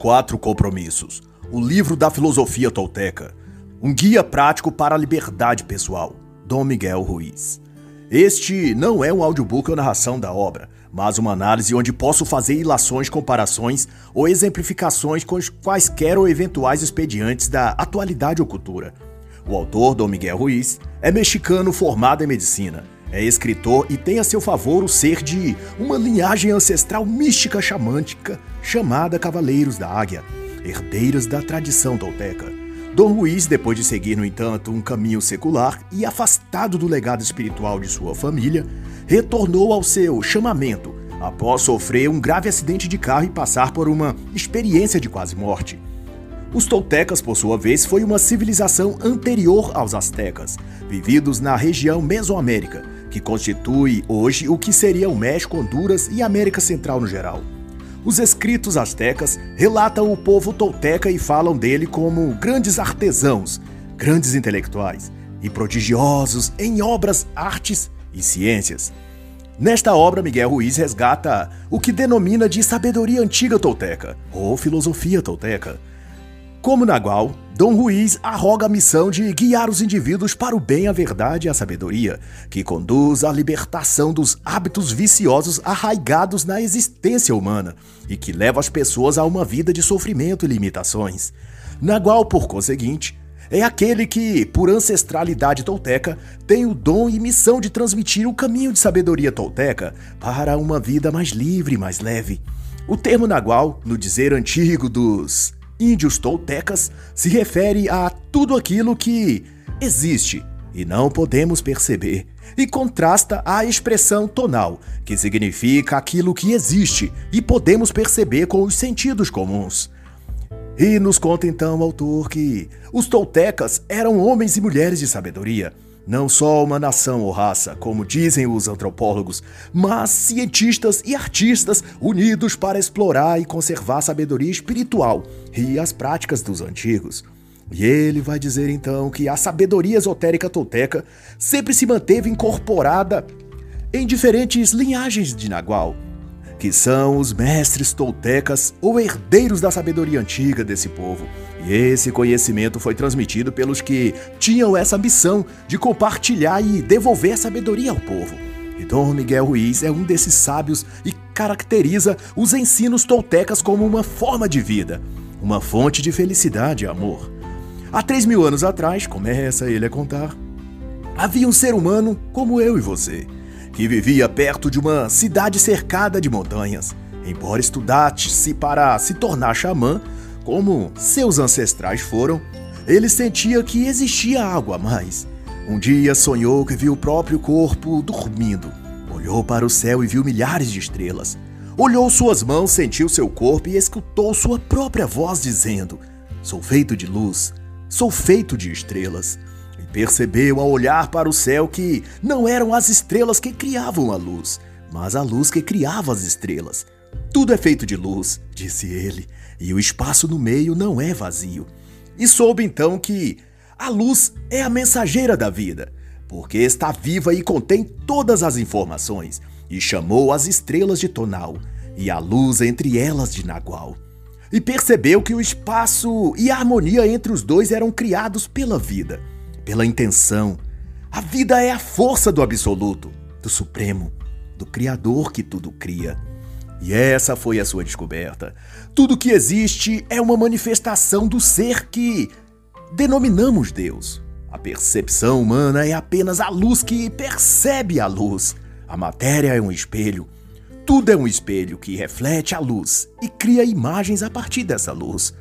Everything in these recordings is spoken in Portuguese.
Quatro Compromissos, o livro da filosofia tolteca, um guia prático para a liberdade pessoal, Dom Miguel Ruiz. Este não é um audiobook ou narração da obra, mas uma análise onde posso fazer ilações, comparações ou exemplificações com quaisquer ou eventuais expedientes da atualidade ou cultura. O autor, Dom Miguel Ruiz, é mexicano formado em medicina é escritor e tem a seu favor o ser de uma linhagem ancestral mística xamântica chamada Cavaleiros da Águia, herdeiros da tradição tolteca. Dom Luiz, depois de seguir, no entanto, um caminho secular e afastado do legado espiritual de sua família, retornou ao seu chamamento após sofrer um grave acidente de carro e passar por uma experiência de quase morte. Os toltecas, por sua vez, foi uma civilização anterior aos astecas, vividos na região Mesoamérica, que constitui hoje o que seria o México, Honduras e América Central no geral. Os escritos astecas relatam o povo tolteca e falam dele como grandes artesãos, grandes intelectuais e prodigiosos em obras, artes e ciências. Nesta obra, Miguel Ruiz resgata o que denomina de sabedoria antiga tolteca, ou filosofia tolteca. Como Nagual, Dom Ruiz arroga a missão de guiar os indivíduos para o bem, a verdade e a sabedoria, que conduz à libertação dos hábitos viciosos arraigados na existência humana e que leva as pessoas a uma vida de sofrimento e limitações. Nagual, por conseguinte, é aquele que, por ancestralidade tolteca, tem o dom e missão de transmitir o caminho de sabedoria tolteca para uma vida mais livre e mais leve. O termo Nagual, no dizer antigo dos índios toltecas se refere a tudo aquilo que existe e não podemos perceber, e contrasta a expressão tonal, que significa aquilo que existe e podemos perceber com os sentidos comuns. E nos conta então o autor que os toltecas eram homens e mulheres de sabedoria não só uma nação ou raça, como dizem os antropólogos, mas cientistas e artistas unidos para explorar e conservar a sabedoria espiritual e as práticas dos antigos. E ele vai dizer então que a sabedoria esotérica tolteca sempre se manteve incorporada em diferentes linhagens de Nagual, que são os mestres toltecas ou herdeiros da sabedoria antiga desse povo e esse conhecimento foi transmitido pelos que tinham essa missão de compartilhar e devolver sabedoria ao povo. E Dom Miguel Ruiz é um desses sábios e caracteriza os ensinos toltecas como uma forma de vida, uma fonte de felicidade e amor. Há três mil anos atrás, começa ele a contar, havia um ser humano como eu e você, que vivia perto de uma cidade cercada de montanhas. Embora estudasse para se tornar xamã, como seus ancestrais foram, ele sentia que existia algo a mais. Um dia sonhou que viu o próprio corpo dormindo. Olhou para o céu e viu milhares de estrelas. Olhou suas mãos, sentiu seu corpo e escutou sua própria voz dizendo: Sou feito de luz, sou feito de estrelas. E percebeu ao olhar para o céu que não eram as estrelas que criavam a luz, mas a luz que criava as estrelas. Tudo é feito de luz, disse ele, e o espaço no meio não é vazio. E soube então que a luz é a mensageira da vida, porque está viva e contém todas as informações, e chamou as estrelas de Tonal e a luz entre elas de Nagual. E percebeu que o espaço e a harmonia entre os dois eram criados pela vida, pela intenção. A vida é a força do absoluto, do supremo, do Criador que tudo cria. E essa foi a sua descoberta. Tudo que existe é uma manifestação do ser que denominamos Deus. A percepção humana é apenas a luz que percebe a luz. A matéria é um espelho. Tudo é um espelho que reflete a luz e cria imagens a partir dessa luz.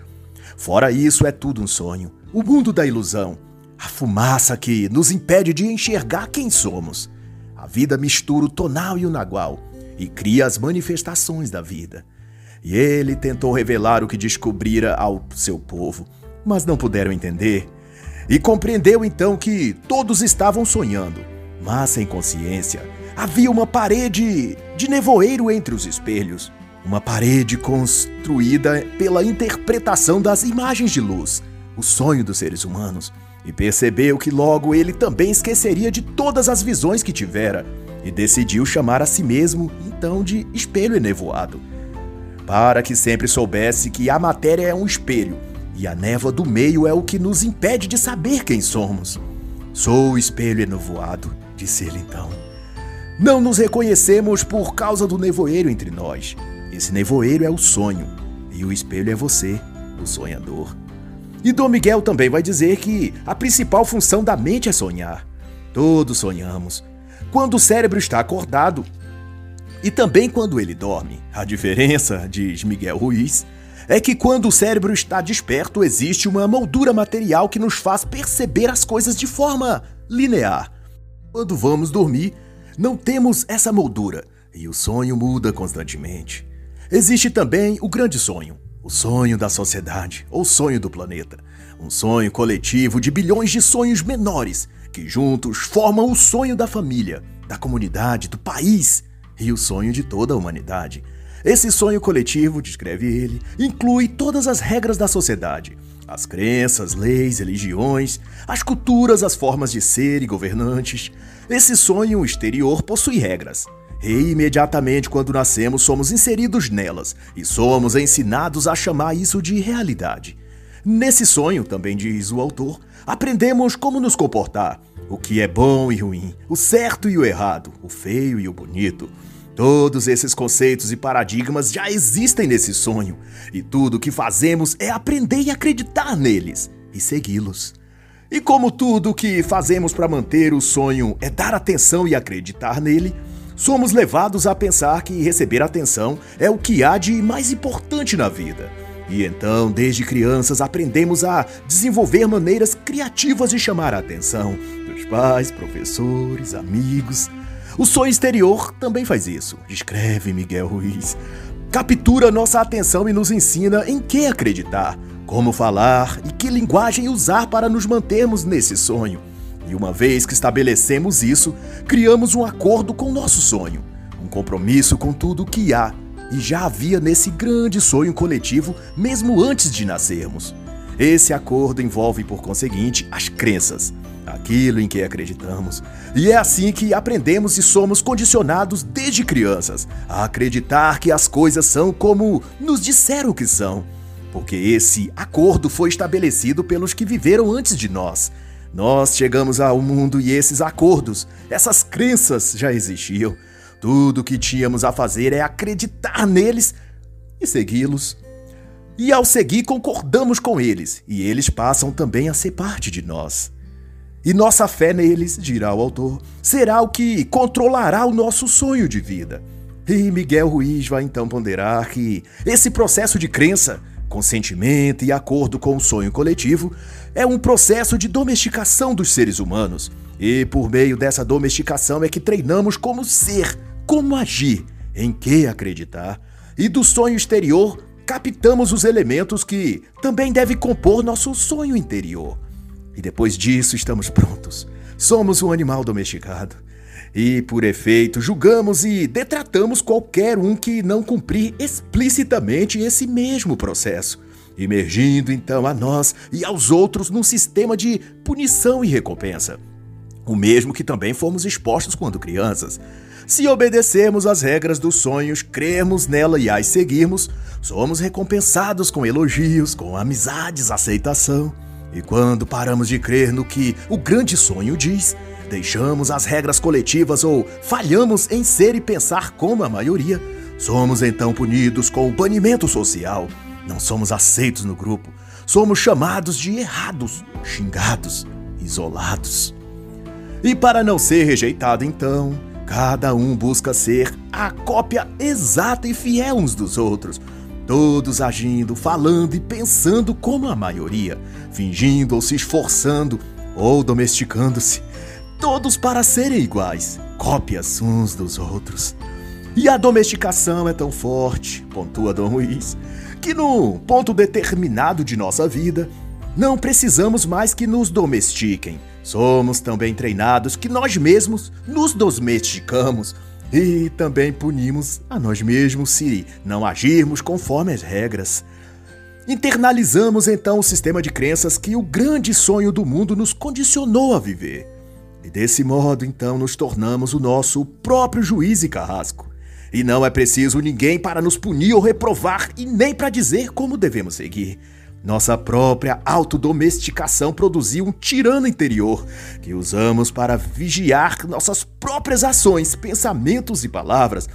Fora isso, é tudo um sonho, o mundo da ilusão, a fumaça que nos impede de enxergar quem somos. A vida mistura o tonal e o nagual e cria as manifestações da vida. E ele tentou revelar o que descobrira ao seu povo, mas não puderam entender. E compreendeu então que todos estavam sonhando, mas sem consciência. Havia uma parede de nevoeiro entre os espelhos, uma parede construída pela interpretação das imagens de luz, o sonho dos seres humanos, e percebeu que logo ele também esqueceria de todas as visões que tivera e decidiu chamar a si mesmo então de espelho enevoado. Para que sempre soubesse que a matéria é um espelho e a névoa do meio é o que nos impede de saber quem somos. Sou o espelho enovoado, disse ele então. Não nos reconhecemos por causa do nevoeiro entre nós. Esse nevoeiro é o sonho, e o espelho é você, o sonhador. E Dom Miguel também vai dizer que a principal função da mente é sonhar. Todos sonhamos. Quando o cérebro está acordado, e também quando ele dorme. A diferença, diz Miguel Ruiz, é que quando o cérebro está desperto, existe uma moldura material que nos faz perceber as coisas de forma linear. Quando vamos dormir, não temos essa moldura e o sonho muda constantemente. Existe também o grande sonho, o sonho da sociedade ou sonho do planeta. Um sonho coletivo de bilhões de sonhos menores que juntos formam o sonho da família, da comunidade, do país e o sonho de toda a humanidade. Esse sonho coletivo, descreve ele, inclui todas as regras da sociedade, as crenças, leis, religiões, as culturas, as formas de ser e governantes. Esse sonho exterior possui regras. E imediatamente quando nascemos, somos inseridos nelas e somos ensinados a chamar isso de realidade. Nesse sonho, também diz o autor, aprendemos como nos comportar, o que é bom e ruim, o certo e o errado, o feio e o bonito. Todos esses conceitos e paradigmas já existem nesse sonho, e tudo o que fazemos é aprender e acreditar neles e segui-los. E como tudo o que fazemos para manter o sonho é dar atenção e acreditar nele, somos levados a pensar que receber atenção é o que há de mais importante na vida. E então, desde crianças, aprendemos a desenvolver maneiras criativas de chamar a atenção pais, professores, amigos, o sonho exterior também faz isso, escreve Miguel Ruiz. Captura nossa atenção e nos ensina em que acreditar, como falar e que linguagem usar para nos mantermos nesse sonho. E uma vez que estabelecemos isso, criamos um acordo com nosso sonho, um compromisso com tudo o que há e já havia nesse grande sonho coletivo mesmo antes de nascermos. Esse acordo envolve, por conseguinte, as crenças, aquilo em que acreditamos. E é assim que aprendemos e somos condicionados desde crianças a acreditar que as coisas são como nos disseram que são. Porque esse acordo foi estabelecido pelos que viveram antes de nós. Nós chegamos ao mundo e esses acordos, essas crenças já existiam. Tudo o que tínhamos a fazer é acreditar neles e segui-los. E ao seguir, concordamos com eles, e eles passam também a ser parte de nós. E nossa fé neles, dirá o autor, será o que controlará o nosso sonho de vida. E Miguel Ruiz vai então ponderar que esse processo de crença, consentimento e acordo com o sonho coletivo é um processo de domesticação dos seres humanos. E por meio dessa domesticação é que treinamos como ser, como agir, em que acreditar. E do sonho exterior captamos os elementos que também devem compor nosso sonho interior. E depois disso estamos prontos. Somos um animal domesticado. E, por efeito, julgamos e detratamos qualquer um que não cumprir explicitamente esse mesmo processo, emergindo então a nós e aos outros num sistema de punição e recompensa. O mesmo que também fomos expostos quando crianças. Se obedecermos às regras dos sonhos, cremos nela e as seguirmos, somos recompensados com elogios, com amizades, aceitação. E quando paramos de crer no que o grande sonho diz, deixamos as regras coletivas ou falhamos em ser e pensar como a maioria, somos então punidos com o banimento social. Não somos aceitos no grupo, somos chamados de errados, xingados, isolados. E para não ser rejeitado, então, cada um busca ser a cópia exata e fiel uns dos outros todos agindo, falando e pensando como a maioria, fingindo ou se esforçando ou domesticando-se, todos para serem iguais, cópias uns dos outros. E a domesticação é tão forte, pontua Dom Luiz, que num ponto determinado de nossa vida, não precisamos mais que nos domestiquem. Somos também treinados que nós mesmos nos domesticamos e também punimos a nós mesmos se não agirmos conforme as regras. Internalizamos então o sistema de crenças que o grande sonho do mundo nos condicionou a viver. E desse modo, então, nos tornamos o nosso próprio juiz e carrasco. E não é preciso ninguém para nos punir ou reprovar e nem para dizer como devemos seguir. Nossa própria autodomesticação produziu um tirano interior que usamos para vigiar nossas próprias ações, pensamentos e palavras.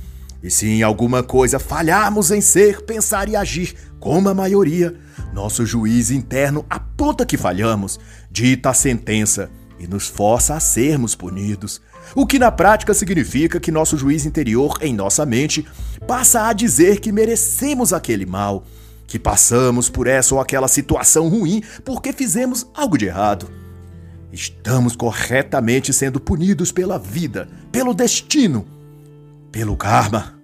E se em alguma coisa falharmos em ser, pensar e agir como a maioria, nosso juiz interno aponta que falhamos, dita a sentença e nos força a sermos punidos. O que na prática significa que nosso juiz interior, em nossa mente, passa a dizer que merecemos aquele mal, que passamos por essa ou aquela situação ruim porque fizemos algo de errado. Estamos corretamente sendo punidos pela vida, pelo destino, pelo karma.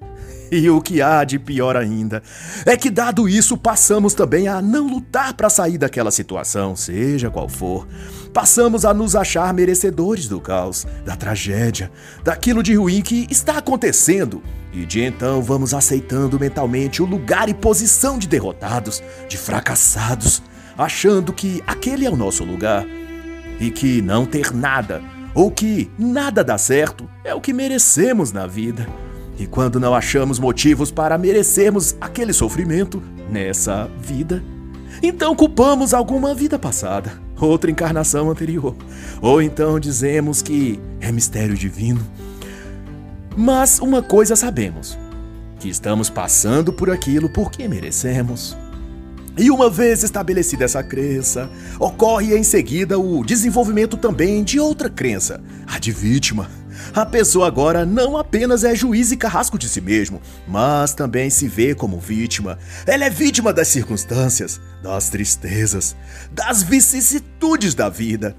E o que há de pior ainda é que, dado isso, passamos também a não lutar para sair daquela situação, seja qual for. Passamos a nos achar merecedores do caos, da tragédia, daquilo de ruim que está acontecendo. E de então vamos aceitando mentalmente o lugar e posição de derrotados, de fracassados, achando que aquele é o nosso lugar. E que não ter nada, ou que nada dá certo, é o que merecemos na vida. E quando não achamos motivos para merecermos aquele sofrimento nessa vida, então culpamos alguma vida passada, outra encarnação anterior. Ou então dizemos que é mistério divino. Mas uma coisa sabemos: que estamos passando por aquilo porque merecemos. E uma vez estabelecida essa crença, ocorre em seguida o desenvolvimento também de outra crença, a de vítima. A pessoa agora não apenas é juiz e carrasco de si mesmo, mas também se vê como vítima. Ela é vítima das circunstâncias, das tristezas, das vicissitudes da vida.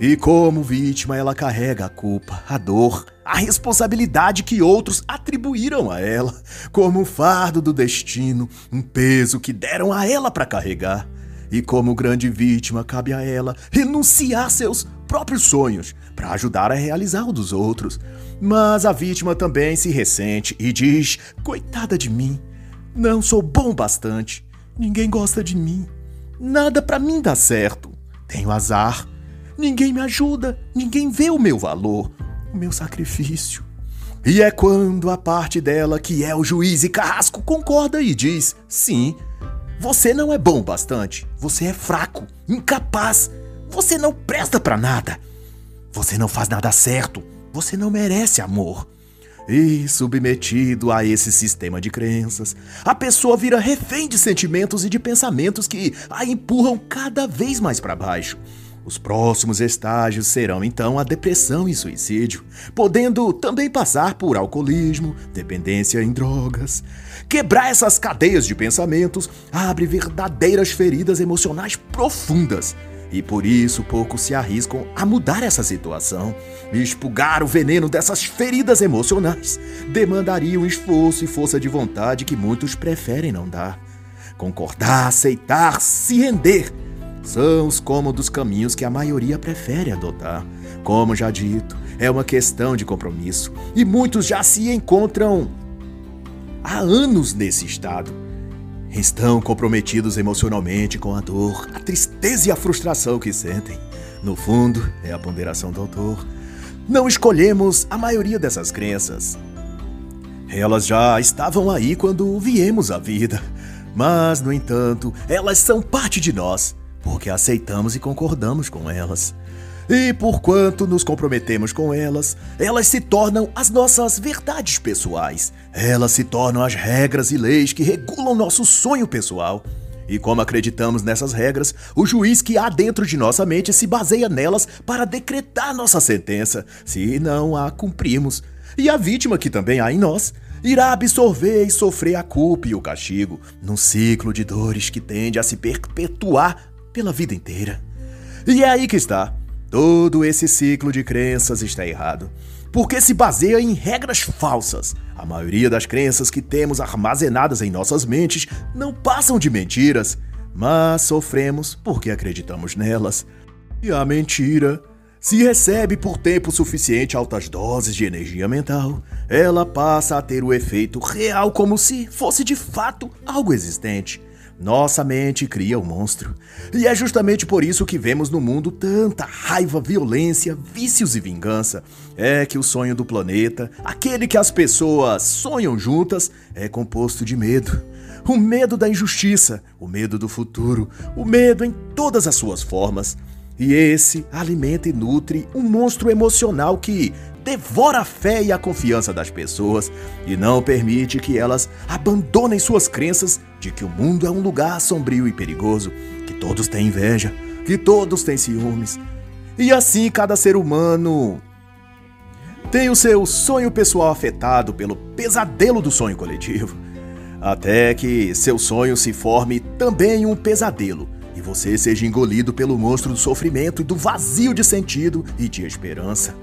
E como vítima, ela carrega a culpa, a dor, a responsabilidade que outros atribuíram a ela, como um fardo do destino, um peso que deram a ela para carregar. E como grande vítima, cabe a ela renunciar seus próprios sonhos para ajudar a realizar o dos outros. Mas a vítima também se ressente e diz: Coitada de mim, não sou bom bastante, ninguém gosta de mim, nada para mim dá certo, tenho azar, ninguém me ajuda, ninguém vê o meu valor, o meu sacrifício. E é quando a parte dela, que é o juiz e carrasco, concorda e diz: Sim, você não é bom bastante. Você é fraco, incapaz. Você não presta para nada. Você não faz nada certo. Você não merece amor. E, submetido a esse sistema de crenças, a pessoa vira refém de sentimentos e de pensamentos que a empurram cada vez mais para baixo. Os próximos estágios serão então a depressão e suicídio, podendo também passar por alcoolismo, dependência em drogas. Quebrar essas cadeias de pensamentos abre verdadeiras feridas emocionais profundas. E por isso poucos se arriscam a mudar essa situação. Expulgar o veneno dessas feridas emocionais demandaria um esforço e força de vontade que muitos preferem não dar. Concordar, aceitar, se render são os cômodos caminhos que a maioria prefere adotar. Como já dito, é uma questão de compromisso e muitos já se encontram há anos nesse estado. Estão comprometidos emocionalmente com a dor, a tristeza e a frustração que sentem. No fundo, é a ponderação do autor. Não escolhemos a maioria dessas crenças. Elas já estavam aí quando viemos à vida, mas, no entanto, elas são parte de nós porque aceitamos e concordamos com elas. E porquanto nos comprometemos com elas, elas se tornam as nossas verdades pessoais. Elas se tornam as regras e leis que regulam nosso sonho pessoal. E como acreditamos nessas regras, o juiz que há dentro de nossa mente se baseia nelas para decretar nossa sentença, se não a cumprimos. E a vítima que também há em nós irá absorver e sofrer a culpa e o castigo, num ciclo de dores que tende a se perpetuar pela vida inteira. E é aí que está. Todo esse ciclo de crenças está errado, porque se baseia em regras falsas. A maioria das crenças que temos armazenadas em nossas mentes não passam de mentiras, mas sofremos porque acreditamos nelas. E a mentira, se recebe por tempo suficiente altas doses de energia mental, ela passa a ter o efeito real como se fosse de fato algo existente nossa mente cria o um monstro. E é justamente por isso que vemos no mundo tanta raiva, violência, vícios e vingança. É que o sonho do planeta, aquele que as pessoas sonham juntas, é composto de medo. O medo da injustiça, o medo do futuro, o medo em todas as suas formas. E esse alimenta e nutre um monstro emocional que devora a fé e a confiança das pessoas e não permite que elas abandonem suas crenças de que o mundo é um lugar sombrio e perigoso, que todos têm inveja, que todos têm ciúmes. E assim cada ser humano tem o seu sonho pessoal afetado pelo pesadelo do sonho coletivo, até que seu sonho se forme também um pesadelo você seja engolido pelo monstro do sofrimento e do vazio de sentido e de esperança.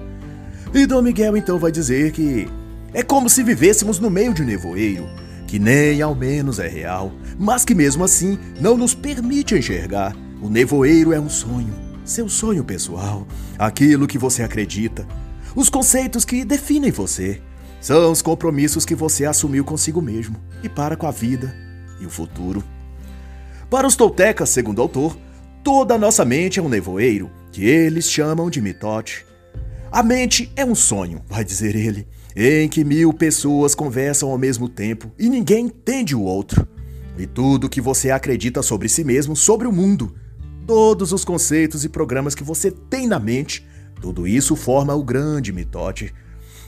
E Dom Miguel então vai dizer que é como se vivêssemos no meio de um nevoeiro, que nem ao menos é real, mas que mesmo assim não nos permite enxergar. O nevoeiro é um sonho, seu sonho pessoal, aquilo que você acredita, os conceitos que definem você. São os compromissos que você assumiu consigo mesmo e para com a vida e o futuro. Para os toltecas, segundo o autor, toda a nossa mente é um nevoeiro, que eles chamam de mitote. A mente é um sonho, vai dizer ele, em que mil pessoas conversam ao mesmo tempo e ninguém entende o outro. E tudo que você acredita sobre si mesmo, sobre o mundo, todos os conceitos e programas que você tem na mente, tudo isso forma o grande mitote,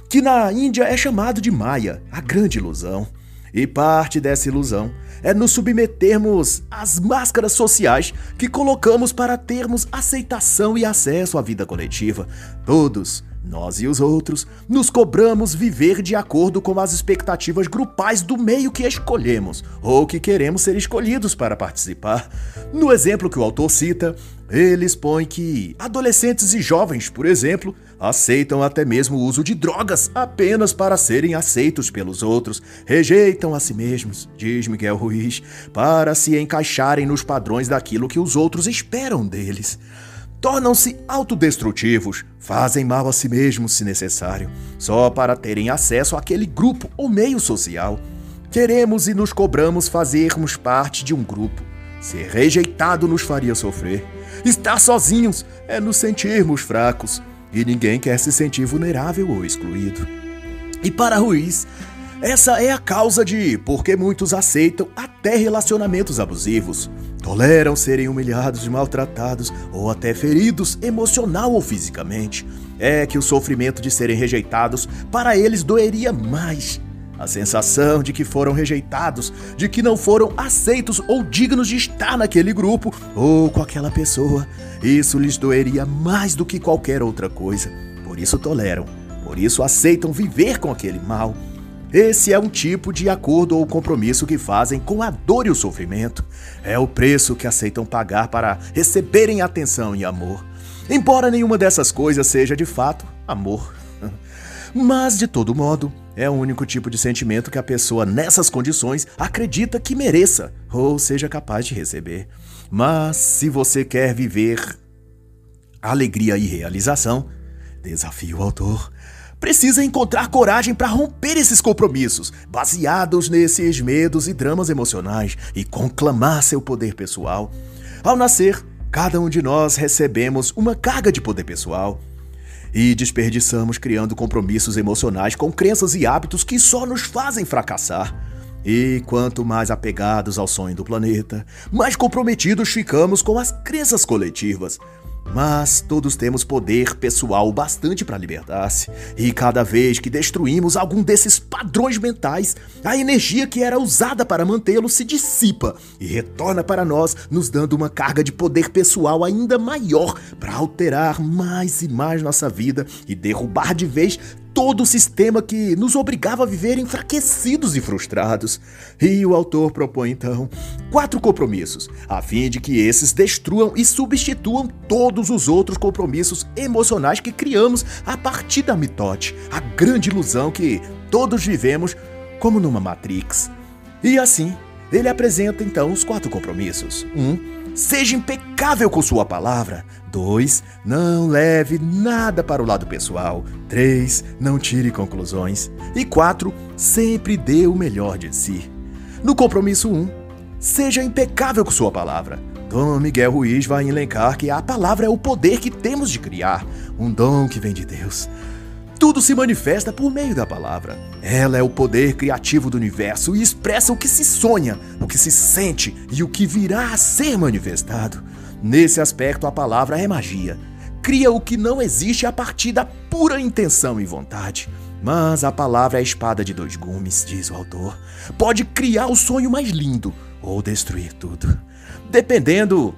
que na Índia é chamado de Maya, a grande ilusão. E parte dessa ilusão é nos submetermos às máscaras sociais que colocamos para termos aceitação e acesso à vida coletiva. Todos, nós e os outros, nos cobramos viver de acordo com as expectativas grupais do meio que escolhemos ou que queremos ser escolhidos para participar. No exemplo que o autor cita, ele expõe que adolescentes e jovens, por exemplo, aceitam até mesmo o uso de drogas apenas para serem aceitos pelos outros, rejeitam a si mesmos, diz Miguel Ruiz, para se encaixarem nos padrões daquilo que os outros esperam deles. Tornam-se autodestrutivos, fazem mal a si mesmos se necessário, só para terem acesso àquele grupo ou meio social. Queremos e nos cobramos fazermos parte de um grupo. Ser rejeitado nos faria sofrer. Estar sozinhos é nos sentirmos fracos e ninguém quer se sentir vulnerável ou excluído. E para Ruiz, essa é a causa de por que muitos aceitam até relacionamentos abusivos, toleram serem humilhados e maltratados ou até feridos emocional ou fisicamente. É que o sofrimento de serem rejeitados para eles doeria mais a sensação de que foram rejeitados, de que não foram aceitos ou dignos de estar naquele grupo ou com aquela pessoa, isso lhes doeria mais do que qualquer outra coisa. Por isso toleram, por isso aceitam viver com aquele mal. Esse é um tipo de acordo ou compromisso que fazem com a dor e o sofrimento. É o preço que aceitam pagar para receberem atenção e amor. Embora nenhuma dessas coisas seja de fato amor. Mas, de todo modo, é o único tipo de sentimento que a pessoa nessas condições acredita que mereça ou seja capaz de receber. Mas, se você quer viver alegria e realização, desafio o autor. Precisa encontrar coragem para romper esses compromissos, baseados nesses medos e dramas emocionais, e conclamar seu poder pessoal. Ao nascer, cada um de nós recebemos uma carga de poder pessoal e desperdiçamos criando compromissos emocionais com crenças e hábitos que só nos fazem fracassar. E quanto mais apegados ao sonho do planeta, mais comprometidos ficamos com as crenças coletivas. Mas todos temos poder pessoal bastante para libertar-se, e cada vez que destruímos algum desses padrões mentais, a energia que era usada para mantê-lo se dissipa e retorna para nós, nos dando uma carga de poder pessoal ainda maior para alterar mais e mais nossa vida e derrubar de vez todo o sistema que nos obrigava a viver enfraquecidos e frustrados. E o autor propõe então quatro compromissos, a fim de que esses destruam e substituam todos os outros compromissos emocionais que criamos a partir da mitote, a grande ilusão que todos vivemos como numa Matrix. E assim, ele apresenta então os quatro compromissos. Um, Seja impecável com sua palavra. 2. Não leve nada para o lado pessoal. 3. Não tire conclusões. E 4. Sempre dê o melhor de si. No compromisso 1, um, Seja impecável com sua palavra. Dom Miguel Ruiz vai elencar que a palavra é o poder que temos de criar, um dom que vem de Deus. Tudo se manifesta por meio da palavra. Ela é o poder criativo do universo e expressa o que se sonha, o que se sente e o que virá a ser manifestado. Nesse aspecto, a palavra é magia. Cria o que não existe a partir da pura intenção e vontade. Mas a palavra é a espada de dois gumes, diz o autor. Pode criar o sonho mais lindo ou destruir tudo. Dependendo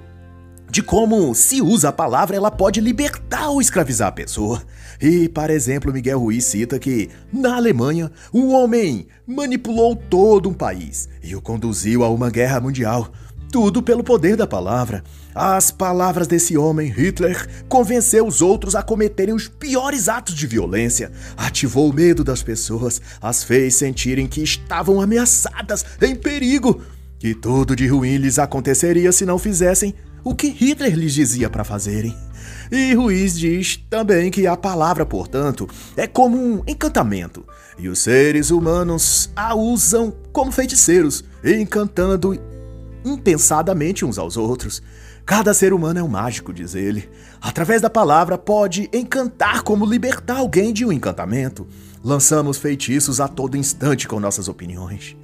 de como se usa a palavra, ela pode libertar ou escravizar a pessoa. E, por exemplo, Miguel Ruiz cita que, na Alemanha, um homem manipulou todo um país e o conduziu a uma guerra mundial. Tudo pelo poder da palavra. As palavras desse homem, Hitler, convenceu os outros a cometerem os piores atos de violência, ativou o medo das pessoas, as fez sentirem que estavam ameaçadas, em perigo, que tudo de ruim lhes aconteceria se não fizessem o que Hitler lhes dizia para fazerem. E Ruiz diz também que a palavra, portanto, é como um encantamento, e os seres humanos a usam como feiticeiros, encantando impensadamente uns aos outros. Cada ser humano é um mágico, diz ele. Através da palavra pode encantar como libertar alguém de um encantamento. Lançamos feitiços a todo instante com nossas opiniões.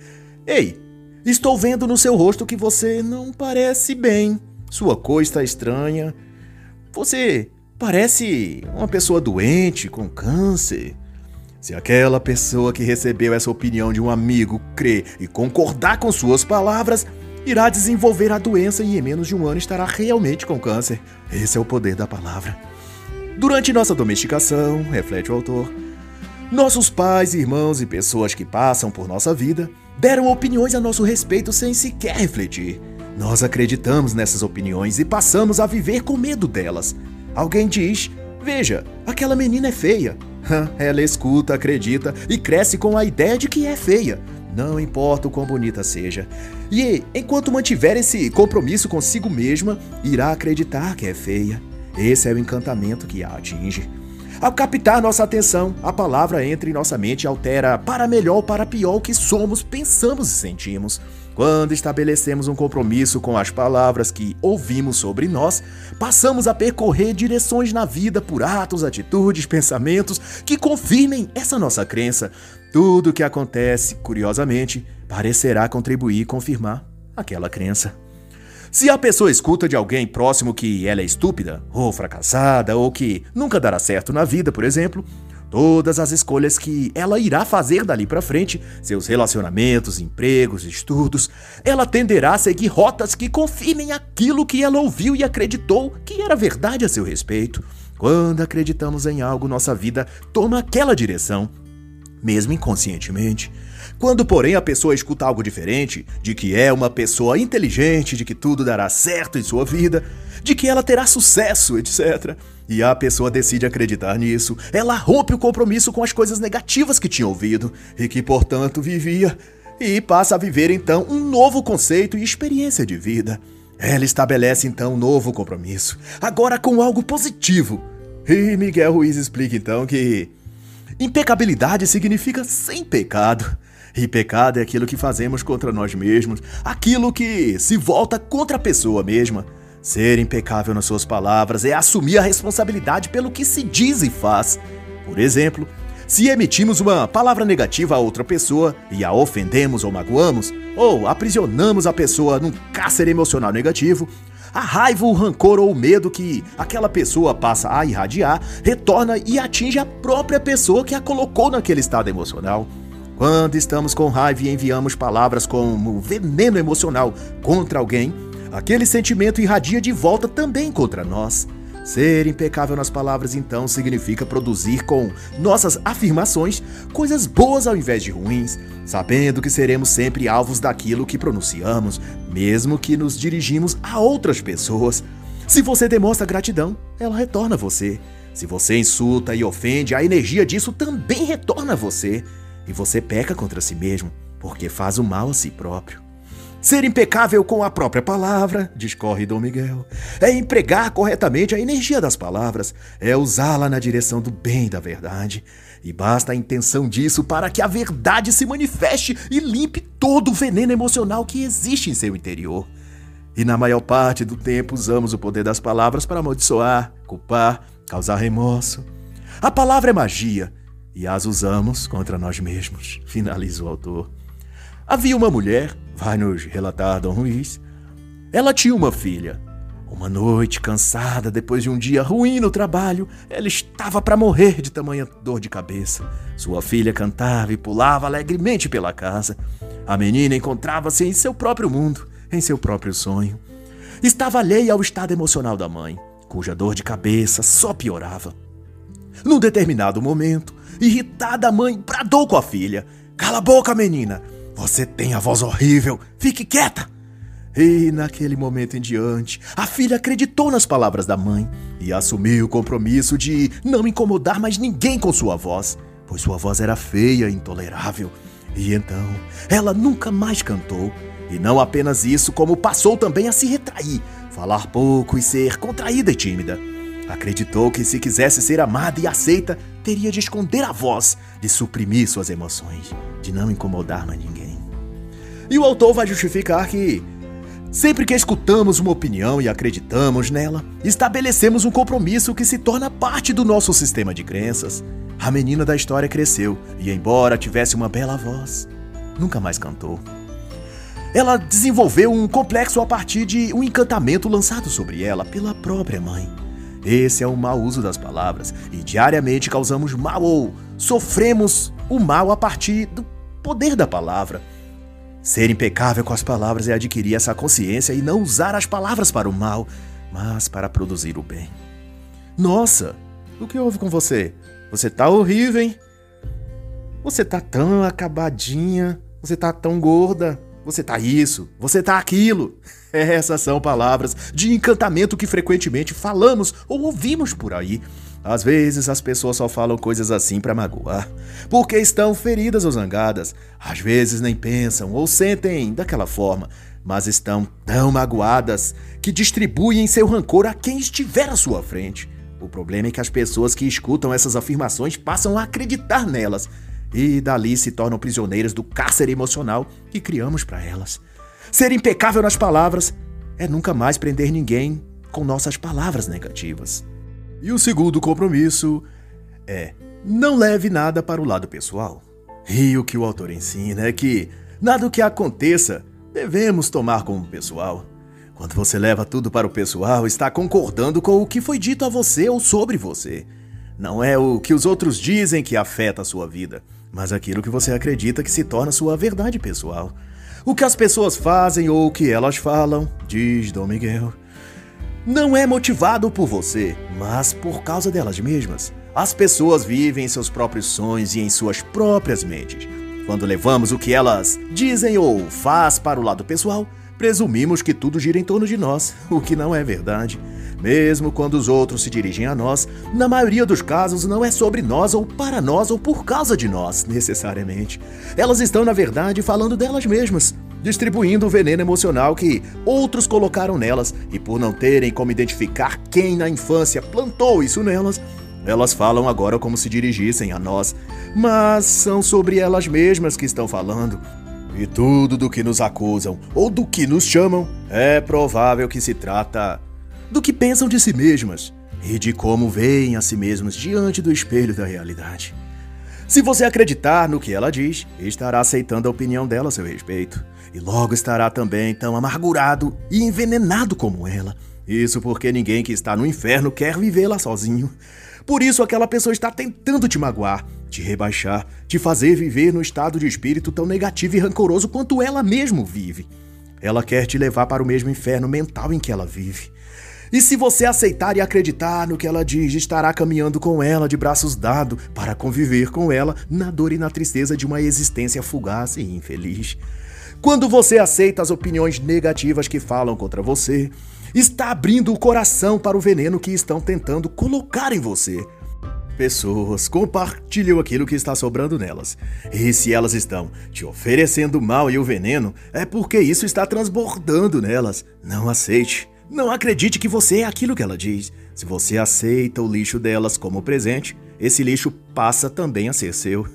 Ei, estou vendo no seu rosto que você não parece bem. Sua cor está estranha. Você parece uma pessoa doente, com câncer. Se aquela pessoa que recebeu essa opinião de um amigo crer e concordar com suas palavras, irá desenvolver a doença e em menos de um ano estará realmente com câncer. Esse é o poder da palavra. Durante nossa domesticação, reflete o autor, nossos pais, irmãos e pessoas que passam por nossa vida deram opiniões a nosso respeito sem sequer refletir. Nós acreditamos nessas opiniões e passamos a viver com medo delas. Alguém diz: Veja, aquela menina é feia. Ela escuta, acredita e cresce com a ideia de que é feia. Não importa o quão bonita seja. E enquanto mantiver esse compromisso consigo mesma, irá acreditar que é feia. Esse é o encantamento que a atinge. Ao captar nossa atenção, a palavra entra em nossa mente e altera para melhor ou para pior o que somos, pensamos e sentimos. Quando estabelecemos um compromisso com as palavras que ouvimos sobre nós, passamos a percorrer direções na vida por atos, atitudes, pensamentos que confirmem essa nossa crença. Tudo o que acontece, curiosamente, parecerá contribuir e confirmar aquela crença. Se a pessoa escuta de alguém próximo que ela é estúpida, ou fracassada, ou que nunca dará certo na vida, por exemplo, todas as escolhas que ela irá fazer dali para frente, seus relacionamentos, empregos, estudos, ela tenderá a seguir rotas que confirmem aquilo que ela ouviu e acreditou que era verdade a seu respeito. Quando acreditamos em algo, nossa vida toma aquela direção, mesmo inconscientemente. Quando, porém, a pessoa escuta algo diferente, de que é uma pessoa inteligente, de que tudo dará certo em sua vida, de que ela terá sucesso, etc., e a pessoa decide acreditar nisso, ela rompe o compromisso com as coisas negativas que tinha ouvido e que, portanto, vivia, e passa a viver então um novo conceito e experiência de vida. Ela estabelece então um novo compromisso, agora com algo positivo. E Miguel Ruiz explica então que impecabilidade significa sem pecado. E pecado é aquilo que fazemos contra nós mesmos, aquilo que se volta contra a pessoa mesma. Ser impecável nas suas palavras é assumir a responsabilidade pelo que se diz e faz. Por exemplo, se emitimos uma palavra negativa a outra pessoa e a ofendemos ou magoamos, ou aprisionamos a pessoa num cárcere emocional negativo, a raiva, o rancor ou o medo que aquela pessoa passa a irradiar retorna e atinge a própria pessoa que a colocou naquele estado emocional. Quando estamos com raiva e enviamos palavras como veneno emocional contra alguém, aquele sentimento irradia de volta também contra nós. Ser impecável nas palavras, então, significa produzir com nossas afirmações coisas boas ao invés de ruins, sabendo que seremos sempre alvos daquilo que pronunciamos, mesmo que nos dirigimos a outras pessoas. Se você demonstra gratidão, ela retorna a você. Se você insulta e ofende, a energia disso também retorna a você e você peca contra si mesmo, porque faz o mal a si próprio. Ser impecável com a própria palavra, discorre Dom Miguel, é empregar corretamente a energia das palavras, é usá-la na direção do bem da verdade. E basta a intenção disso para que a verdade se manifeste e limpe todo o veneno emocional que existe em seu interior. E na maior parte do tempo usamos o poder das palavras para amaldiçoar, culpar, causar remorso. A palavra é magia e as usamos contra nós mesmos, finaliza o autor. Havia uma mulher, vai nos relatar Dom Ruiz. Ela tinha uma filha. Uma noite, cansada, depois de um dia ruim no trabalho, ela estava para morrer de tamanha dor de cabeça. Sua filha cantava e pulava alegremente pela casa. A menina encontrava-se em seu próprio mundo, em seu próprio sonho. Estava alheia ao estado emocional da mãe, cuja dor de cabeça só piorava. Num determinado momento, irritada a mãe bradou com a filha: Cala a boca, menina! Você tem a voz horrível! Fique quieta! E naquele momento em diante, a filha acreditou nas palavras da mãe e assumiu o compromisso de não incomodar mais ninguém com sua voz, pois sua voz era feia e intolerável. E então, ela nunca mais cantou. E não apenas isso, como passou também a se retrair, falar pouco e ser contraída e tímida. Acreditou que se quisesse ser amada e aceita, teria de esconder a voz, de suprimir suas emoções, de não incomodar mais ninguém. E o autor vai justificar que, sempre que escutamos uma opinião e acreditamos nela, estabelecemos um compromisso que se torna parte do nosso sistema de crenças. A menina da história cresceu e, embora tivesse uma bela voz, nunca mais cantou. Ela desenvolveu um complexo a partir de um encantamento lançado sobre ela pela própria mãe. Esse é o mau uso das palavras e diariamente causamos mal ou sofremos o mal a partir do poder da palavra. Ser impecável com as palavras é adquirir essa consciência e não usar as palavras para o mal, mas para produzir o bem. Nossa, o que houve com você? Você tá horrível, hein? Você tá tão acabadinha, você tá tão gorda, você tá isso, você tá aquilo. Essas são palavras de encantamento que frequentemente falamos ou ouvimos por aí. Às vezes as pessoas só falam coisas assim para magoar, porque estão feridas ou zangadas. Às vezes nem pensam ou sentem daquela forma, mas estão tão magoadas que distribuem seu rancor a quem estiver à sua frente. O problema é que as pessoas que escutam essas afirmações passam a acreditar nelas e dali se tornam prisioneiras do cárcere emocional que criamos para elas. Ser impecável nas palavras é nunca mais prender ninguém com nossas palavras negativas. E o segundo compromisso é não leve nada para o lado pessoal. E o que o autor ensina é que nada que aconteça devemos tomar como pessoal. Quando você leva tudo para o pessoal, está concordando com o que foi dito a você ou sobre você. Não é o que os outros dizem que afeta a sua vida, mas aquilo que você acredita que se torna sua verdade pessoal. O que as pessoas fazem ou o que elas falam, diz Dom Miguel, não é motivado por você, mas por causa delas mesmas. As pessoas vivem em seus próprios sonhos e em suas próprias mentes. Quando levamos o que elas dizem ou faz para o lado pessoal, presumimos que tudo gira em torno de nós, o que não é verdade. Mesmo quando os outros se dirigem a nós, na maioria dos casos não é sobre nós ou para nós ou por causa de nós, necessariamente. Elas estão, na verdade, falando delas mesmas, distribuindo o veneno emocional que outros colocaram nelas e por não terem como identificar quem na infância plantou isso nelas, elas falam agora como se dirigissem a nós, mas são sobre elas mesmas que estão falando. E tudo do que nos acusam ou do que nos chamam é provável que se trata do que pensam de si mesmas e de como veem a si mesmas diante do espelho da realidade. Se você acreditar no que ela diz, estará aceitando a opinião dela a seu respeito, e logo estará também tão amargurado e envenenado como ela. Isso porque ninguém que está no inferno quer viver lá sozinho. Por isso aquela pessoa está tentando te magoar, te rebaixar, te fazer viver no estado de espírito tão negativo e rancoroso quanto ela mesmo vive. Ela quer te levar para o mesmo inferno mental em que ela vive. E se você aceitar e acreditar no que ela diz, estará caminhando com ela de braços dados para conviver com ela na dor e na tristeza de uma existência fugaz e infeliz. Quando você aceita as opiniões negativas que falam contra você, está abrindo o coração para o veneno que estão tentando colocar em você. Pessoas compartilham aquilo que está sobrando nelas. E se elas estão te oferecendo mal e o veneno, é porque isso está transbordando nelas. Não aceite. Não acredite que você é aquilo que ela diz. Se você aceita o lixo delas como presente, esse lixo passa também a ser seu.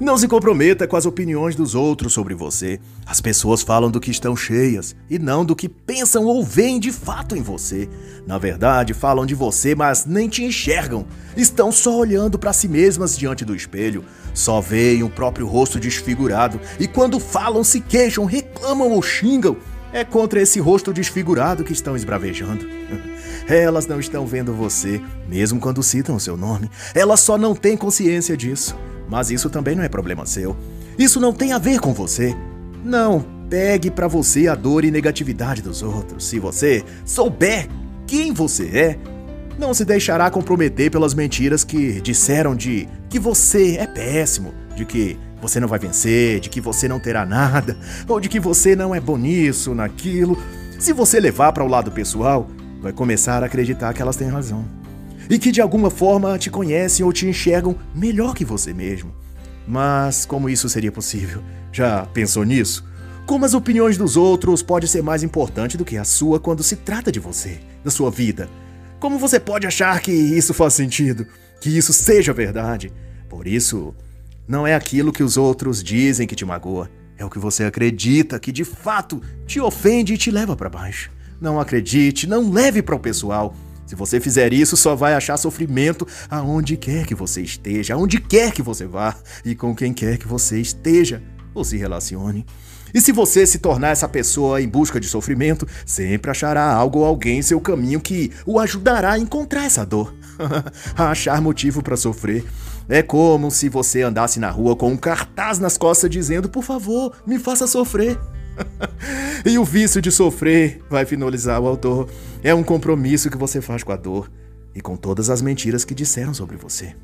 Não se comprometa com as opiniões dos outros sobre você. As pessoas falam do que estão cheias e não do que pensam ou veem de fato em você. Na verdade, falam de você, mas nem te enxergam. Estão só olhando para si mesmas diante do espelho. Só veem o próprio rosto desfigurado e quando falam, se queixam, reclamam ou xingam. É contra esse rosto desfigurado que estão esbravejando. Elas não estão vendo você, mesmo quando citam o seu nome. Elas só não têm consciência disso. Mas isso também não é problema seu. Isso não tem a ver com você. Não pegue para você a dor e negatividade dos outros. Se você souber quem você é, não se deixará comprometer pelas mentiras que disseram de que você é péssimo, de que você não vai vencer, de que você não terá nada, ou de que você não é bom nisso, naquilo. Se você levar para o lado pessoal, vai começar a acreditar que elas têm razão e que de alguma forma te conhecem ou te enxergam melhor que você mesmo. Mas como isso seria possível? Já pensou nisso? Como as opiniões dos outros podem ser mais importantes do que a sua quando se trata de você, da sua vida? Como você pode achar que isso faz sentido? Que isso seja verdade? Por isso, não é aquilo que os outros dizem que te magoa, é o que você acredita que de fato te ofende e te leva para baixo. Não acredite, não leve para o pessoal. Se você fizer isso, só vai achar sofrimento aonde quer que você esteja, aonde quer que você vá e com quem quer que você esteja ou se relacione. E se você se tornar essa pessoa em busca de sofrimento, sempre achará algo ou alguém em seu caminho que o ajudará a encontrar essa dor, a achar motivo para sofrer. É como se você andasse na rua com um cartaz nas costas dizendo: Por favor, me faça sofrer. e o vício de sofrer, vai finalizar o autor, é um compromisso que você faz com a dor e com todas as mentiras que disseram sobre você.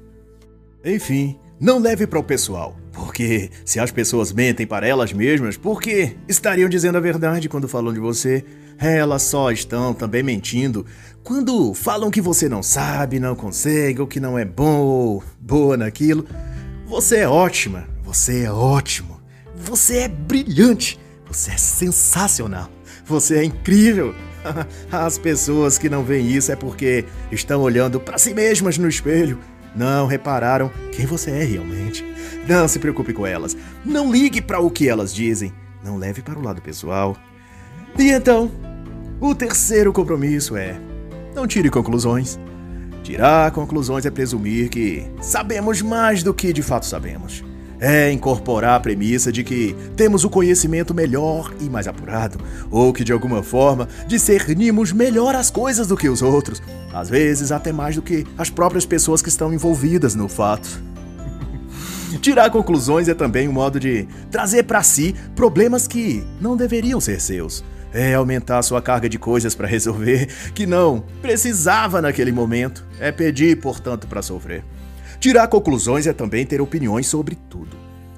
Enfim, não leve para o pessoal, porque se as pessoas mentem para elas mesmas, porque estariam dizendo a verdade quando falam de você, elas só estão também mentindo quando falam que você não sabe, não consegue, ou que não é bom ou boa naquilo. Você é ótima, você é ótimo, você é brilhante, você é sensacional, você é incrível. As pessoas que não veem isso é porque estão olhando para si mesmas no espelho não repararam quem você é realmente. Não se preocupe com elas. Não ligue para o que elas dizem. Não leve para o lado pessoal. E então, o terceiro compromisso é: não tire conclusões. Tirar conclusões é presumir que sabemos mais do que de fato sabemos é incorporar a premissa de que temos o conhecimento melhor e mais apurado, ou que de alguma forma discernimos melhor as coisas do que os outros, às vezes até mais do que as próprias pessoas que estão envolvidas no fato. Tirar conclusões é também um modo de trazer para si problemas que não deveriam ser seus. É aumentar sua carga de coisas para resolver que não precisava naquele momento. É pedir, portanto, para sofrer. Tirar conclusões é também ter opiniões sobre tudo.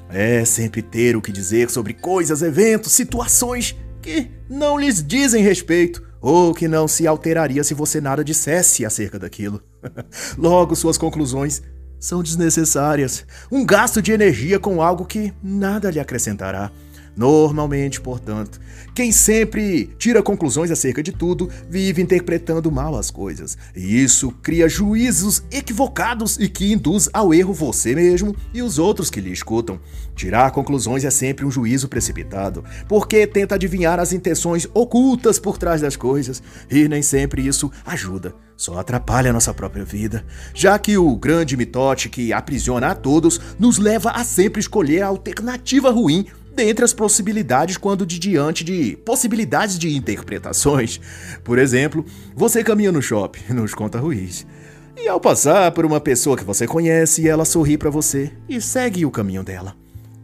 É sempre ter o que dizer sobre coisas, eventos, situações que não lhes dizem respeito ou que não se alteraria se você nada dissesse acerca daquilo. Logo, suas conclusões são desnecessárias. Um gasto de energia com algo que nada lhe acrescentará. Normalmente, portanto, quem sempre tira conclusões acerca de tudo vive interpretando mal as coisas. E isso cria juízos equivocados e que induz ao erro você mesmo e os outros que lhe escutam. Tirar conclusões é sempre um juízo precipitado, porque tenta adivinhar as intenções ocultas por trás das coisas, e nem sempre isso ajuda só atrapalha nossa própria vida, já que o grande mitote que aprisiona a todos nos leva a sempre escolher a alternativa ruim dentre as possibilidades quando de diante de possibilidades de interpretações. Por exemplo, você caminha no shopping, nos conta Ruiz, e ao passar por uma pessoa que você conhece, ela sorri para você e segue o caminho dela.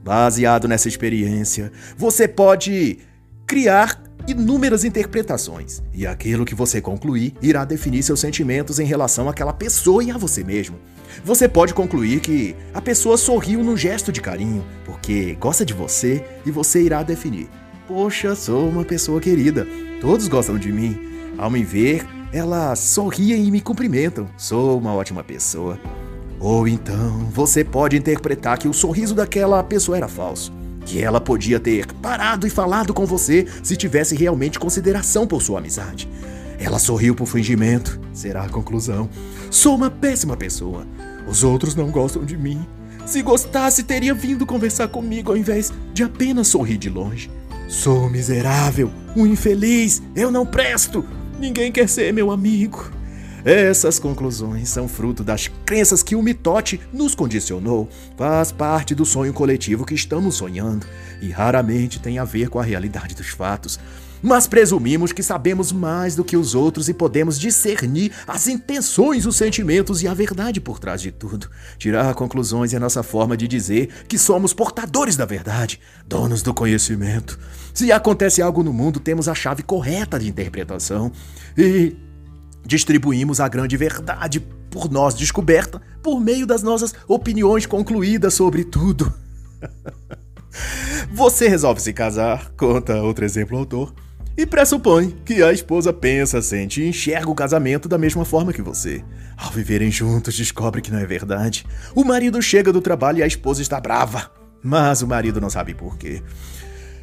Baseado nessa experiência, você pode criar inúmeras interpretações, e aquilo que você concluir irá definir seus sentimentos em relação àquela pessoa e a você mesmo. Você pode concluir que a pessoa sorriu num gesto de carinho, porque gosta de você e você irá definir: Poxa, sou uma pessoa querida, todos gostam de mim. Ao me ver, elas sorriem e me cumprimentam, sou uma ótima pessoa. Ou então, você pode interpretar que o sorriso daquela pessoa era falso que ela podia ter parado e falado com você se tivesse realmente consideração por sua amizade. Ela sorriu por fingimento, será a conclusão. Sou uma péssima pessoa. Os outros não gostam de mim. Se gostasse, teria vindo conversar comigo ao invés de apenas sorrir de longe. Sou miserável, um infeliz, eu não presto. Ninguém quer ser meu amigo. Essas conclusões são fruto das crenças que o mitote nos condicionou. Faz parte do sonho coletivo que estamos sonhando e raramente tem a ver com a realidade dos fatos. Mas presumimos que sabemos mais do que os outros e podemos discernir as intenções, os sentimentos e a verdade por trás de tudo. Tirar conclusões é nossa forma de dizer que somos portadores da verdade, donos do conhecimento. Se acontece algo no mundo, temos a chave correta de interpretação. E Distribuímos a grande verdade por nós descoberta por meio das nossas opiniões concluídas sobre tudo. Você resolve se casar, conta outro exemplo autor, e pressupõe que a esposa pensa, sente e enxerga o casamento da mesma forma que você. Ao viverem juntos, descobre que não é verdade. O marido chega do trabalho e a esposa está brava, mas o marido não sabe por quê.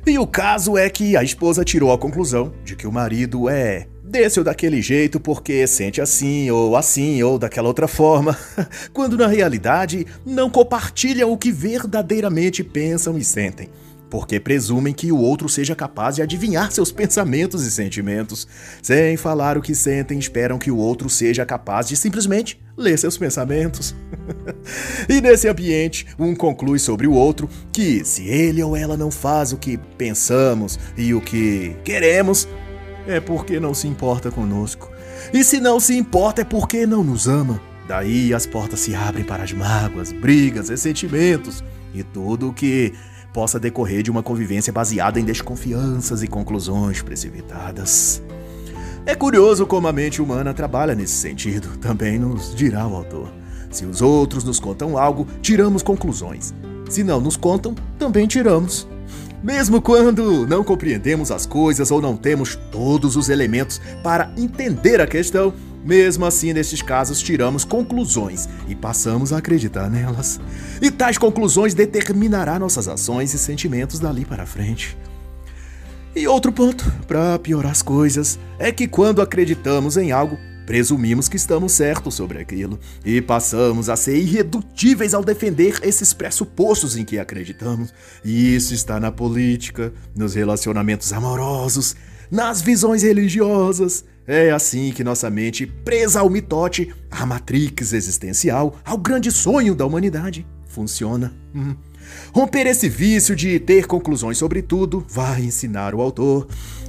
E o caso é que a esposa tirou a conclusão de que o marido é desse ou daquele jeito porque sente assim, ou assim, ou daquela outra forma, quando na realidade não compartilham o que verdadeiramente pensam e sentem, porque presumem que o outro seja capaz de adivinhar seus pensamentos e sentimentos. Sem falar o que sentem, esperam que o outro seja capaz de simplesmente ler seus pensamentos. e nesse ambiente, um conclui sobre o outro que, se ele ou ela não faz o que pensamos e o que queremos, é porque não se importa conosco. E se não se importa, é porque não nos ama. Daí as portas se abrem para as mágoas, brigas, ressentimentos e tudo o que possa decorrer de uma convivência baseada em desconfianças e conclusões precipitadas. É curioso como a mente humana trabalha nesse sentido, também nos dirá o autor. Se os outros nos contam algo, tiramos conclusões. Se não nos contam, também tiramos. Mesmo quando não compreendemos as coisas ou não temos todos os elementos para entender a questão, mesmo assim, nesses casos, tiramos conclusões e passamos a acreditar nelas. E tais conclusões determinará nossas ações e sentimentos dali para frente. E outro ponto, para piorar as coisas, é que quando acreditamos em algo, Presumimos que estamos certos sobre aquilo e passamos a ser irredutíveis ao defender esses pressupostos em que acreditamos. E isso está na política, nos relacionamentos amorosos, nas visões religiosas. É assim que nossa mente, presa ao mitote, à matrix existencial, ao grande sonho da humanidade, funciona. Hum. Romper esse vício de ter conclusões sobre tudo, vai ensinar o autor.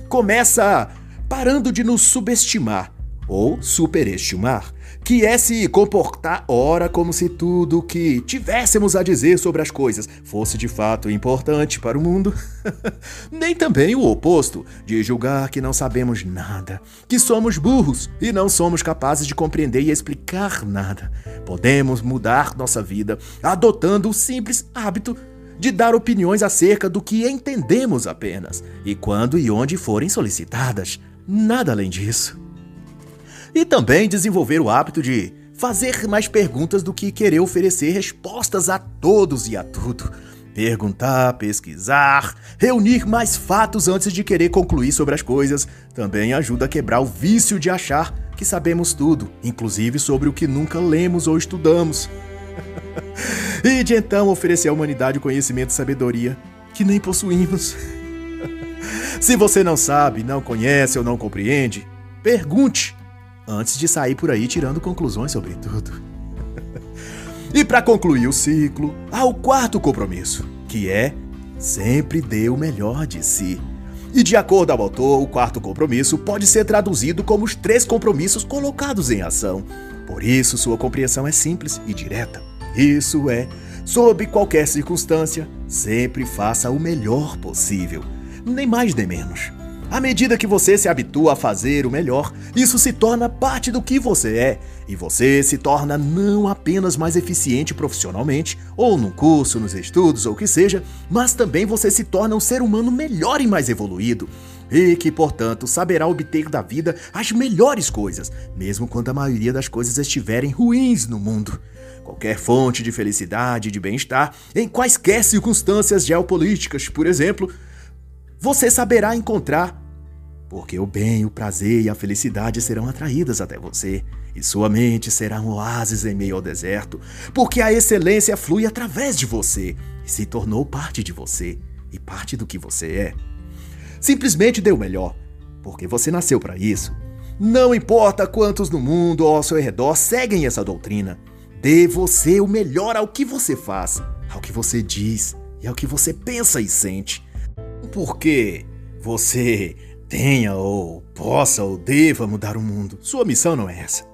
Começa parando de nos subestimar ou superestimar, que é se comportar ora como se tudo o que tivéssemos a dizer sobre as coisas fosse de fato importante para o mundo. Nem também o oposto, de julgar que não sabemos nada, que somos burros e não somos capazes de compreender e explicar nada. Podemos mudar nossa vida adotando o simples hábito de dar opiniões acerca do que entendemos apenas, e quando e onde forem solicitadas. Nada além disso. E também desenvolver o hábito de fazer mais perguntas do que querer oferecer respostas a todos e a tudo. Perguntar, pesquisar, reunir mais fatos antes de querer concluir sobre as coisas também ajuda a quebrar o vício de achar que sabemos tudo, inclusive sobre o que nunca lemos ou estudamos. e de então oferecer à humanidade o conhecimento e sabedoria que nem possuímos. Se você não sabe, não conhece ou não compreende, pergunte antes de sair por aí tirando conclusões sobre tudo. e para concluir o ciclo, há o quarto compromisso, que é sempre dê o melhor de si. E de acordo ao autor, o quarto compromisso pode ser traduzido como os três compromissos colocados em ação. Por isso, sua compreensão é simples e direta. Isso é, sob qualquer circunstância, sempre faça o melhor possível, nem mais nem menos. À medida que você se habitua a fazer o melhor, isso se torna parte do que você é, e você se torna não apenas mais eficiente profissionalmente, ou num curso, nos estudos ou o que seja, mas também você se torna um ser humano melhor e mais evoluído, e que, portanto, saberá obter da vida as melhores coisas, mesmo quando a maioria das coisas estiverem ruins no mundo. Qualquer fonte de felicidade e de bem-estar, em quaisquer circunstâncias geopolíticas, por exemplo, você saberá encontrar porque o bem, o prazer e a felicidade serão atraídas até você, e sua mente será um oásis em meio ao deserto, porque a excelência flui através de você e se tornou parte de você e parte do que você é. Simplesmente dê o melhor, porque você nasceu para isso. Não importa quantos no mundo ou ao seu redor seguem essa doutrina, dê você o melhor ao que você faz, ao que você diz e ao que você pensa e sente. Porque você tenha ou possa ou deva mudar o mundo. Sua missão não é essa.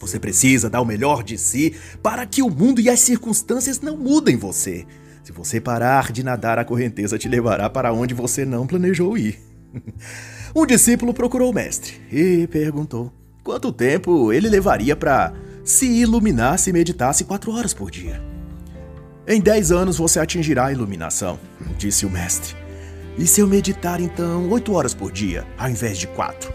Você precisa dar o melhor de si para que o mundo e as circunstâncias não mudem você. Se você parar de nadar, a correnteza te levará para onde você não planejou ir. um discípulo procurou o mestre e perguntou quanto tempo ele levaria para se iluminar se meditasse quatro horas por dia. Em dez anos você atingirá a iluminação, disse o mestre. E se eu meditar então oito horas por dia, ao invés de quatro?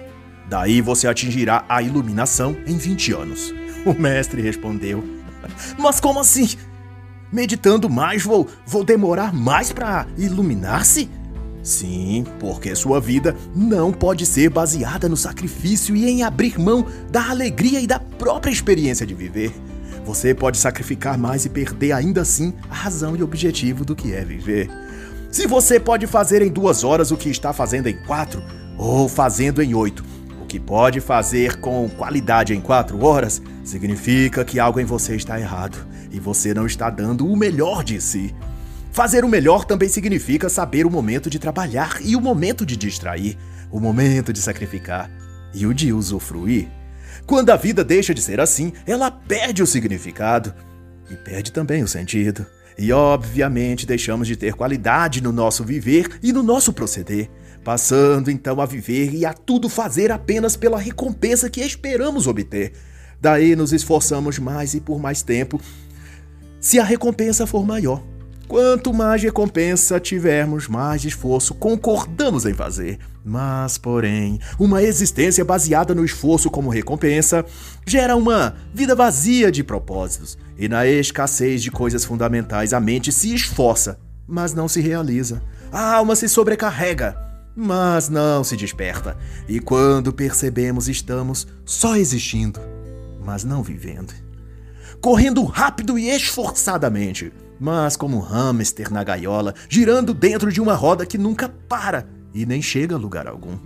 Daí você atingirá a iluminação em 20 anos. O mestre respondeu: Mas como assim? Meditando mais vou, vou demorar mais para iluminar-se? Sim, porque sua vida não pode ser baseada no sacrifício e em abrir mão da alegria e da própria experiência de viver. Você pode sacrificar mais e perder ainda assim a razão e objetivo do que é viver. Se você pode fazer em duas horas o que está fazendo em quatro, ou fazendo em oito, o que pode fazer com qualidade em quatro horas, significa que algo em você está errado e você não está dando o melhor de si. Fazer o melhor também significa saber o momento de trabalhar e o momento de distrair, o momento de sacrificar e o de usufruir. Quando a vida deixa de ser assim, ela perde o significado e perde também o sentido. E obviamente deixamos de ter qualidade no nosso viver e no nosso proceder, passando então a viver e a tudo fazer apenas pela recompensa que esperamos obter. Daí nos esforçamos mais e por mais tempo, se a recompensa for maior. Quanto mais recompensa tivermos, mais esforço concordamos em fazer. Mas, porém, uma existência baseada no esforço como recompensa gera uma vida vazia de propósitos, e na escassez de coisas fundamentais a mente se esforça, mas não se realiza. A alma se sobrecarrega, mas não se desperta. E quando percebemos, estamos só existindo, mas não vivendo. Correndo rápido e esforçadamente mas como um hamster na gaiola, girando dentro de uma roda que nunca para e nem chega a lugar algum.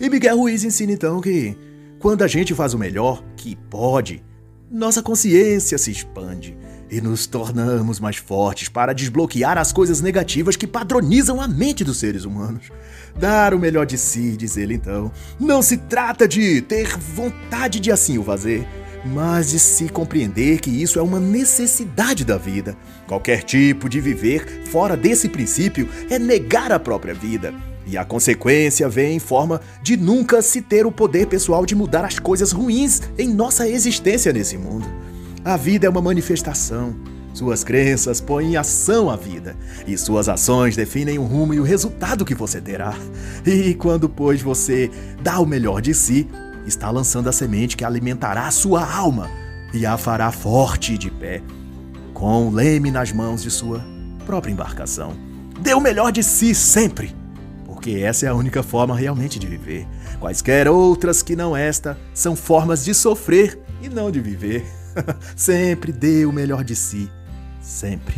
E Miguel Ruiz ensina então que, quando a gente faz o melhor que pode, nossa consciência se expande e nos tornamos mais fortes para desbloquear as coisas negativas que padronizam a mente dos seres humanos. Dar o melhor de si, diz ele então, não se trata de ter vontade de assim o fazer, mas de se compreender que isso é uma necessidade da vida. Qualquer tipo de viver fora desse princípio é negar a própria vida. E a consequência vem em forma de nunca se ter o poder pessoal de mudar as coisas ruins em nossa existência nesse mundo. A vida é uma manifestação. Suas crenças põem em ação a vida, e suas ações definem o rumo e o resultado que você terá. E quando, pois, você dá o melhor de si, está lançando a semente que alimentará a sua alma e a fará forte de pé, com o leme nas mãos de sua própria embarcação. Dê o melhor de si sempre, porque essa é a única forma realmente de viver. Quaisquer outras que não esta são formas de sofrer e não de viver. sempre dê o melhor de si, sempre.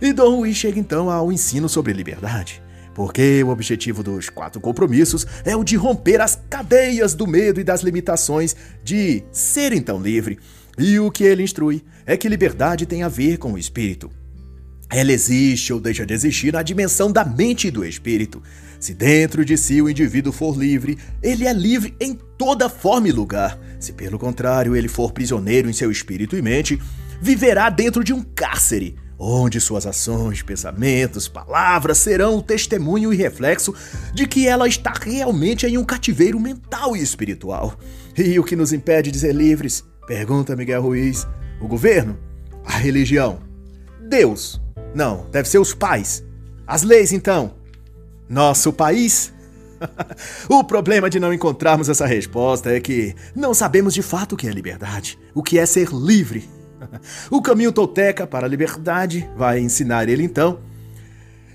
E Dom Rui chega então ao ensino sobre liberdade porque o objetivo dos quatro compromissos é o de romper as cadeias do medo e das limitações de ser então livre. E o que ele instrui é que liberdade tem a ver com o espírito. Ela existe ou deixa de existir na dimensão da mente e do espírito. Se dentro de si o indivíduo for livre, ele é livre em toda forma e lugar. Se pelo contrário ele for prisioneiro em seu espírito e mente, viverá dentro de um cárcere onde suas ações, pensamentos, palavras serão o testemunho e reflexo de que ela está realmente em um cativeiro mental e espiritual. E o que nos impede de ser livres? Pergunta Miguel Ruiz. O governo? A religião? Deus? Não, deve ser os pais. As leis, então? Nosso país? o problema de não encontrarmos essa resposta é que não sabemos de fato o que é liberdade, o que é ser livre o caminho tolteca para a liberdade vai ensinar ele então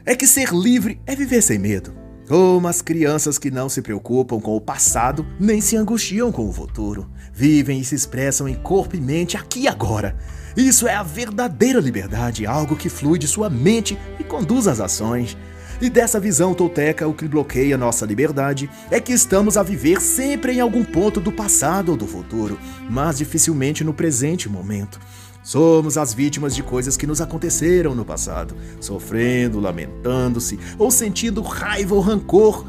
é que ser livre é viver sem medo. Como as crianças que não se preocupam com o passado, nem se angustiam com o futuro. Vivem e se expressam em corpo e mente aqui e agora. Isso é a verdadeira liberdade, algo que flui de sua mente e conduz as ações. E dessa visão tolteca, o que bloqueia nossa liberdade é que estamos a viver sempre em algum ponto do passado ou do futuro, mas dificilmente no presente momento. Somos as vítimas de coisas que nos aconteceram no passado, sofrendo, lamentando-se, ou sentindo raiva ou rancor,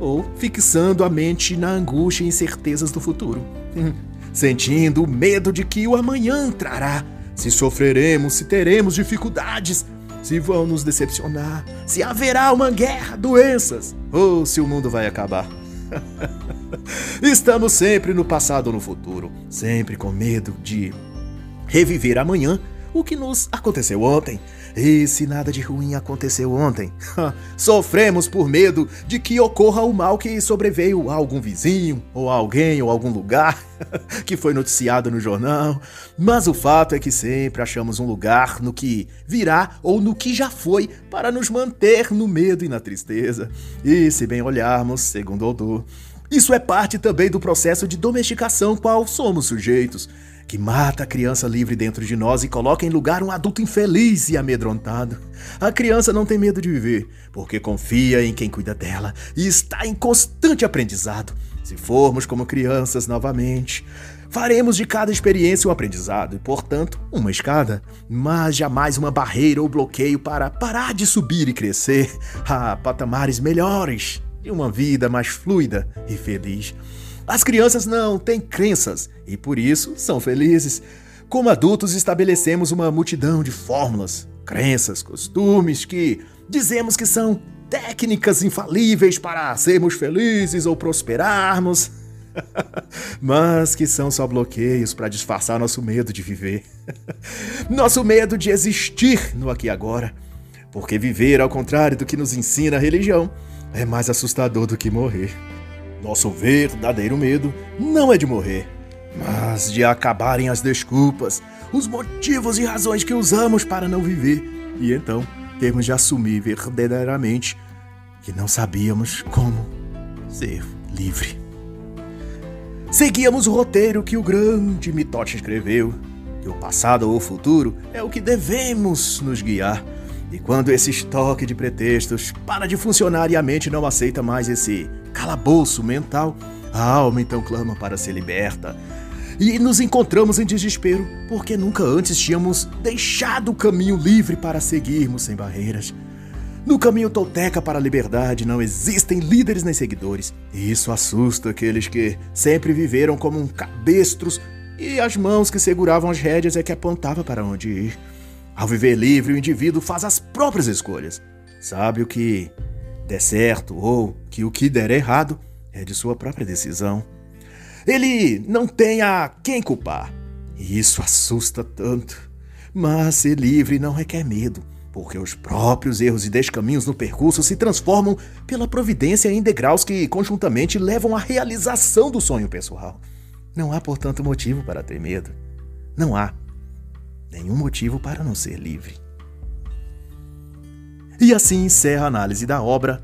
ou fixando a mente na angústia e incertezas do futuro, sentindo o medo de que o amanhã trará, se sofreremos, se teremos dificuldades, se vão nos decepcionar, se haverá uma guerra, doenças, ou se o mundo vai acabar. Estamos sempre no passado ou no futuro, sempre com medo de reviver amanhã o que nos aconteceu ontem. E se nada de ruim aconteceu ontem, sofremos por medo de que ocorra o mal que sobreveio a algum vizinho, ou a alguém, ou a algum lugar que foi noticiado no jornal. Mas o fato é que sempre achamos um lugar no que virá ou no que já foi para nos manter no medo e na tristeza. E se bem olharmos, segundo Odô, isso é parte também do processo de domesticação qual somos sujeitos que mata a criança livre dentro de nós e coloca em lugar um adulto infeliz e amedrontado. A criança não tem medo de viver, porque confia em quem cuida dela e está em constante aprendizado. Se formos como crianças novamente, faremos de cada experiência um aprendizado e, portanto, uma escada, mas jamais uma barreira ou bloqueio para parar de subir e crescer a patamares melhores e uma vida mais fluida e feliz. As crianças não têm crenças e por isso são felizes. Como adultos, estabelecemos uma multidão de fórmulas, crenças, costumes que dizemos que são técnicas infalíveis para sermos felizes ou prosperarmos, mas que são só bloqueios para disfarçar nosso medo de viver, nosso medo de existir no aqui e agora. Porque viver, ao contrário do que nos ensina a religião, é mais assustador do que morrer. Nosso verdadeiro medo não é de morrer, mas de acabarem as desculpas, os motivos e razões que usamos para não viver, e então termos de assumir verdadeiramente que não sabíamos como ser livre. Seguíamos o roteiro que o grande Mitote escreveu, que o passado ou o futuro é o que devemos nos guiar. E quando esse estoque de pretextos para de funcionar e a mente não aceita mais esse calabouço mental, a alma então clama para ser liberta. E nos encontramos em desespero, porque nunca antes tínhamos deixado o caminho livre para seguirmos sem barreiras. No caminho tolteca para a liberdade não existem líderes nem seguidores, e isso assusta aqueles que sempre viveram como um cabestros e as mãos que seguravam as rédeas é que apontava para onde ir. Ao viver livre, o indivíduo faz as próprias escolhas. Sabe o que der certo ou que o que der errado é de sua própria decisão. Ele não tem a quem culpar. E isso assusta tanto. Mas ser livre não requer medo, porque os próprios erros e descaminhos no percurso se transformam pela providência em degraus que conjuntamente levam à realização do sonho pessoal. Não há, portanto, motivo para ter medo. Não há nenhum motivo para não ser livre. E assim encerra a análise da obra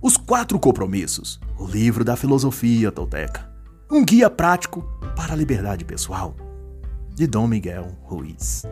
Os Quatro Compromissos, o livro da filosofia tolteca. Um guia prático para a liberdade pessoal, de Dom Miguel Ruiz.